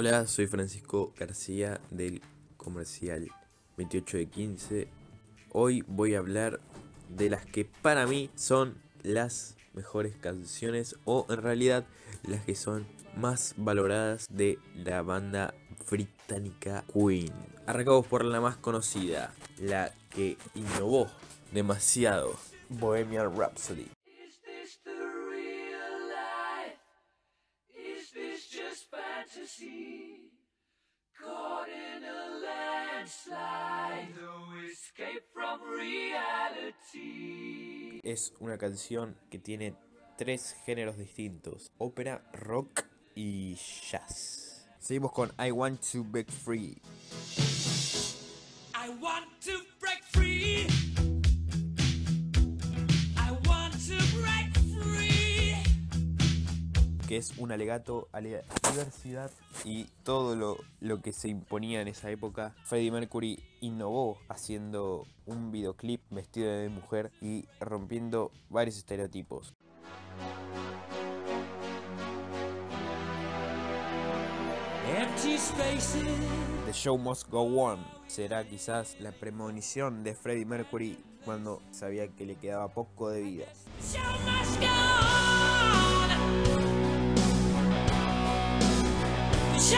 Hola, soy Francisco García del comercial 28 de 15. Hoy voy a hablar de las que para mí son las mejores canciones o en realidad las que son más valoradas de la banda británica Queen. Arrancamos por la más conocida, la que innovó demasiado, Bohemian Rhapsody. Just fantasy? Caught in a landslide, no escape from reality. Es una canción que tiene tres géneros distintos, ópera, rock y jazz. Seguimos con I Want to Break Free. I want to que es un alegato a la diversidad y todo lo, lo que se imponía en esa época. Freddie Mercury innovó haciendo un videoclip vestido de mujer y rompiendo varios estereotipos. The Show Must Go On será quizás la premonición de Freddie Mercury cuando sabía que le quedaba poco de vida. Show must go on. Must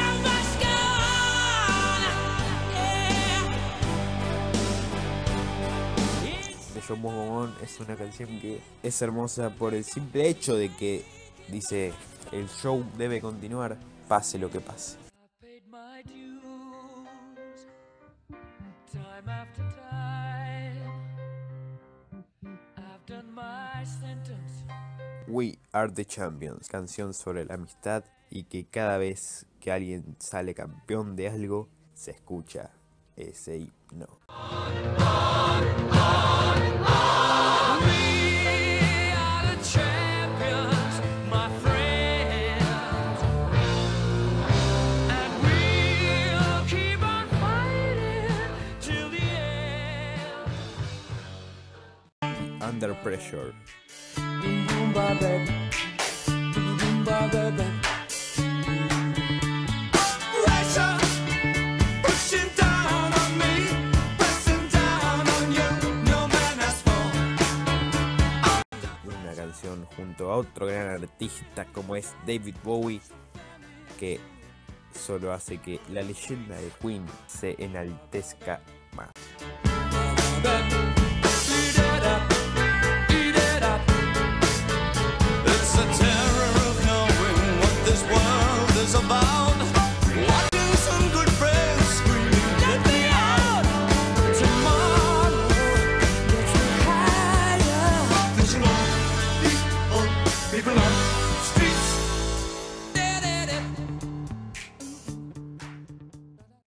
Go On es una canción que es hermosa por el simple hecho de que dice el show debe continuar pase lo que pase. We Are the Champions, canción sobre la amistad y que cada vez que alguien sale campeón de algo, se escucha ese himno. We are junto a otro gran artista como es David Bowie, que solo hace que la leyenda de Queen se enaltezca más. Eat